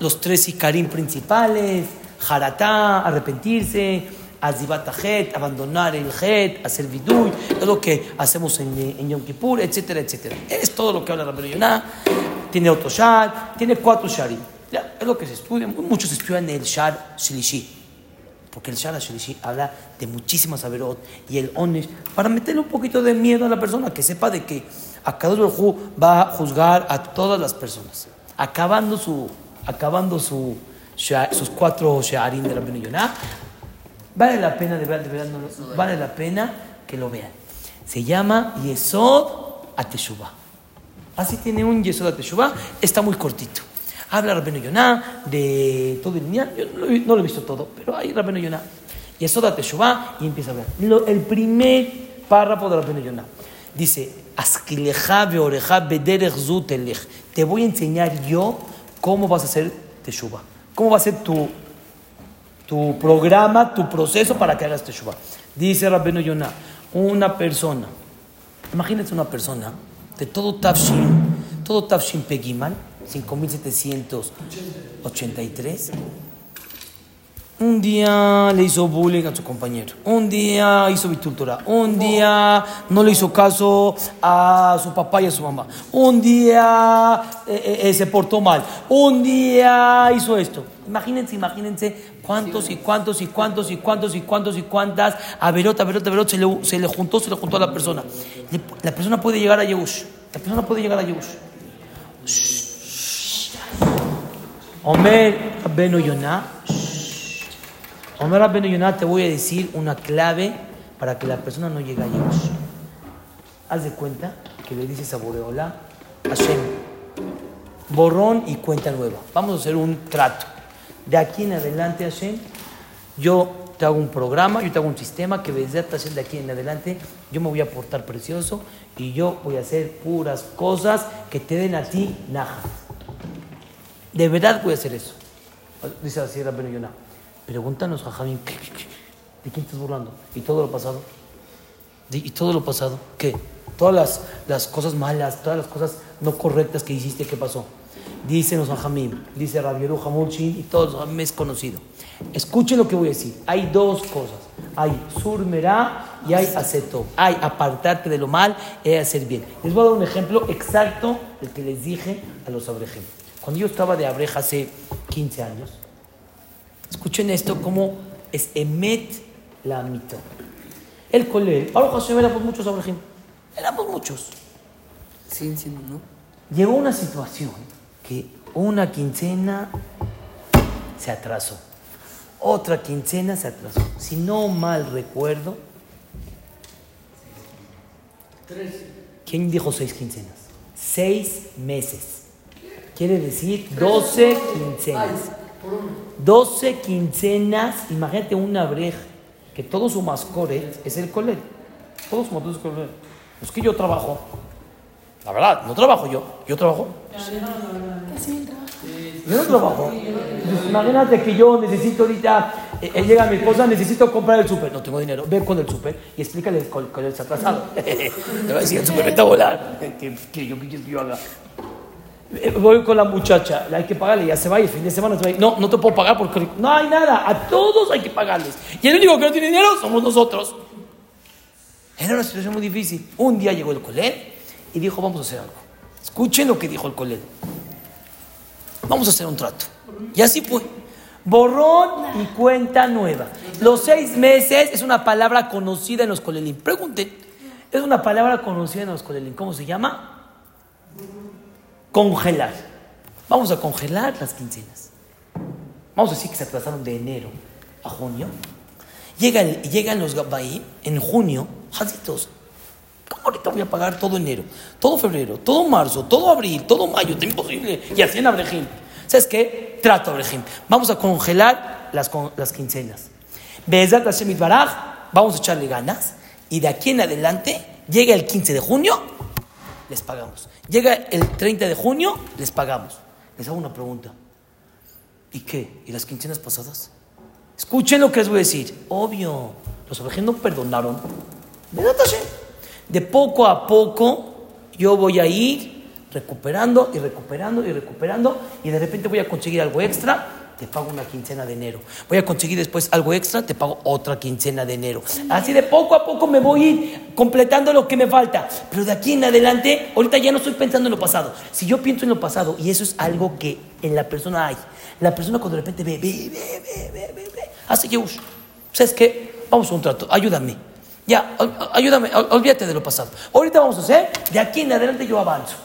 los tres Ikarim principales, Haratá, arrepentirse, Azibat Het, abandonar el Het, hacer Viduy, es lo que hacemos en, en Yom Kippur, etcétera, etcétera. Es todo lo que habla Rabbi Yonah. Tiene otro Shar, tiene cuatro Sharim. Ya, es lo que se estudia. Muchos estudian el Shar Shilishi. Porque el Shara Shilishi habla de muchísimas averot y el Onesh para meterle un poquito de miedo a la persona, que sepa de que Akadosh Hu va a juzgar a todas las personas, acabando su, acabando su, sus cuatro Shearim de Rabbeinu Yonah. Vale la pena, de verdad, de verdad, no lo- vale la pena que lo vean. Se llama Yesod Ateshuvah. Así tiene un Yesod Ateshuvah, está muy cortito. Habla Rabbeinu Yonah de todo el día, yo no lo, he- no lo he visto todo, pero hay Rabbeinu Yonah. Yesod Ateshuvah y empieza a hablar. Lo- el primer párrafo de Rabbeinu Yonah dice. Te voy a enseñar yo cómo vas a hacer Teshuvah. ¿Cómo va a ser tu, tu programa, tu proceso para que hagas Teshuvah. Dice Rabbeinu Yonah, una persona, imagínense una persona de todo Tafshin, todo Tafshin Pegiman, 5783. Un día le hizo bullying a su compañero, un día hizo bitultura, un día no le hizo caso a su papá y a su mamá, un día eh, eh, eh, se portó mal, un día hizo esto. Imagínense, imagínense cuántos y cuántos y cuántos y cuántos y cuántos y cuántas averot, averot, averot se le, se le juntó, se le juntó a la persona. La persona puede llegar a Yehush, la persona puede llegar a Yehush. Omer Beno Yonah. Omer Beno Yonah, te voy a decir una clave para que la persona no llegue a Yehush. Haz de cuenta que le dices a Boreola, Hashem, borrón y cuenta nueva. Vamos a hacer un trato. De aquí en adelante, Hashem, yo te hago un programa, yo te hago un sistema que desde de aquí en adelante yo me voy a portar precioso y yo voy a hacer puras cosas que te den a ti naja. De verdad voy a hacer eso. Dice así Rabbeinu Yonah. Pregúntanos, Jajamín. ¿de quién estás burlando? ¿Y todo lo pasado? ¿De- ¿Y todo lo pasado? ¿Qué? Todas las, las cosas malas, todas las cosas no correctas que hiciste, ¿qué pasó? Dice los Jajamín, dice Rabieru Hamulchin y todos Jajamim es conocido. Escuchen lo que voy a decir. Hay dos cosas. Hay surmerá y hay aceto. Hay apartarte de lo mal y hacer bien. Les voy a dar un ejemplo exacto del que les dije a los abrejim. Cuando yo estaba de abreja hace 15 años, escuchen esto como es emet la mito. El colel, Baruch Hashem, éramos muchos abrejim. Éramos muchos. Siguen siendo, ¿no? Llegó una situación que una quincena se atrasó, otra quincena se atrasó. Si no mal recuerdo, ¿quién dijo seis quincenas? Seis meses. Quiere decir 12 quincenas. 12 quincenas, imagínate una breja, que todo su mascore es el colel. Todo su mascore es el colel. Es que yo trabajo. La verdad, no trabajo yo. Yo trabajo. Yo no trabajo. Imagínate que yo necesito ahorita, eh, eh, llega mi esposa, necesito comprar el súper. No tengo dinero. Ve con el súper y explícale cuál es atrasado. Te va a decir, el súper está a volar. ¿Qué, qué, yo, qué quieres que yo haga? Voy con la muchacha, hay que pagarle, ya se va y el fin de semana se va. No, no te puedo pagar porque no hay nada. A todos hay que pagarles. Y el único que no tiene dinero somos nosotros. Era una situación muy difícil. Un día llegó el colegio y dijo, vamos a hacer algo. Escuchen lo que dijo el colegio. Vamos a hacer un trato. Y así fue. Borrón y cuenta nueva. Los seis meses es una palabra conocida en los colelín. Pregunten. Es una palabra conocida en los colelín. ¿Cómo se llama? Congelar. Vamos a congelar las quincenas. Vamos a decir que se atrasaron de enero a junio. Llegan, llegan los Gabaí en junio, jazitos. ¿Cómo ahorita voy a pagar todo enero, todo febrero, todo marzo, todo abril, todo mayo? Es imposible. Y así en Abrejim. ¿Sabes qué? Trato Abrejim. Vamos a congelar las, las quincenas. Be'ezat Hashem Yitbaraj, vamos a echarle ganas Y de aquí en adelante, llega el 15 de junio, les pagamos. Llega el 30 de junio, les pagamos. Les hago una pregunta. ¿Y qué? ¿Y las quincenas pasadas? Escuchen lo que les voy a decir. Obvio, los ovejeros no perdonaron. De poco a poco yo voy a ir recuperando y recuperando y recuperando y de repente voy a conseguir algo extra, te pago una quincena de enero. Voy a conseguir después algo extra, te pago otra quincena de enero. Así de poco a poco me voy a ir completando lo que me falta. Pero de aquí en adelante, ahorita ya no estoy pensando en lo pasado. Si yo pienso en lo pasado y eso es algo que en la persona hay, la persona cuando de repente ve, ve, ve, ve, ve, ve, hace Yehush. ¿Sabes qué? Vamos a un trato, ayúdame. Ya, ayúdame, ol- olvídate de lo pasado. Ahorita vamos a hacer, de aquí en adelante yo avanzo.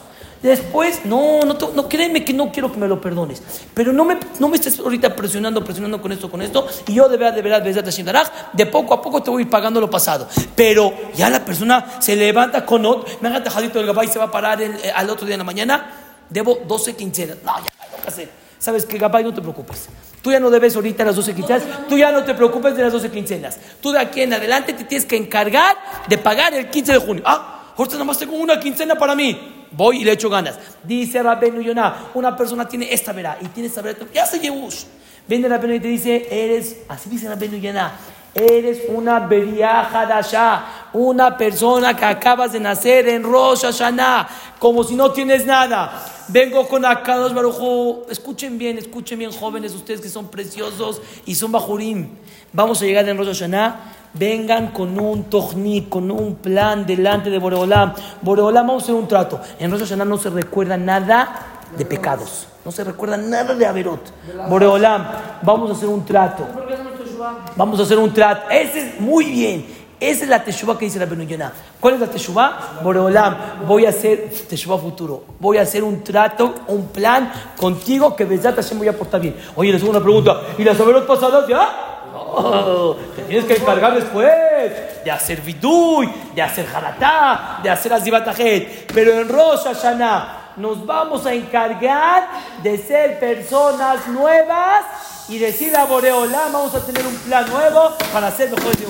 Después, no, no, te- no, créeme que no quiero que me lo perdones. Pero no me, no me estés ahorita presionando, presionando con esto, con esto. Y yo de verdad, de verdad, de poco a poco te voy a ir pagando lo pasado. Pero ya la persona se levanta con otro, me haga tajadito del gabay y se va a parar el- eh, al otro día en la mañana. Debo 12 quincenas. No, ya, que hacer. ¿Sabes qué, Gabay? No te preocupes. Tú ya no debes ahorita las 12 quincenas. Tú ya no te preocupes de las 12 quincenas. Tú de aquí en adelante te tienes que encargar de pagar el 15 de junio. Ah, ahorita nada más tengo una quincena para mí. Voy y le echo ganas. Dice Rabenu Yonah, una persona tiene esta vera y tiene esta vera. Ya se Yehush. Viene Rabenu y te dice, eres, así dice Rabenu Yonah, eres una beria hadashah, una persona que acabas de nacer en Rosh Hashanah, como si no tienes nada. Vengo con Akados Barujú. Escuchen bien, escuchen bien, jóvenes, ustedes que son preciosos y son bajurim. Vamos a llegar en Rosh Hashanah. Vengan con un tohnit, con un plan delante de Boreolam. Boreolam, vamos a hacer un trato. En Rosh Hashanah no se recuerda nada de pecados. No se recuerda nada de Averot. Boreolam, vamos a hacer un trato. Vamos a hacer un trato. Ese es muy bien. Esa es la teshuva que dice la Benuyana. ¿Cuál es la teshuva? Boreolam, voy a hacer teshuva futuro. Voy a hacer un trato, un plan contigo que Besat Hashem voy a portar bien. Oye, les hago una pregunta. ¿Y las averot pasadas ya? No, te tienes que encargar después de hacer viduy, de hacer jaratá, de hacer azibatajet. Pero en Rosh Hashanah nos vamos a encargar de ser personas nuevas y decir a Boreolam, vamos a tener un plan nuevo para ser mejores de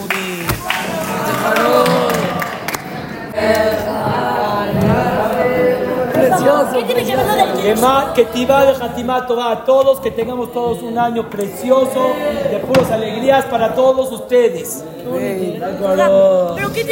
Precioso. ¿Qué tiene que tiba de Hatimá Toba a todos, que tengamos todos un año precioso, de puras alegrías para todos ustedes. Pero ¿qué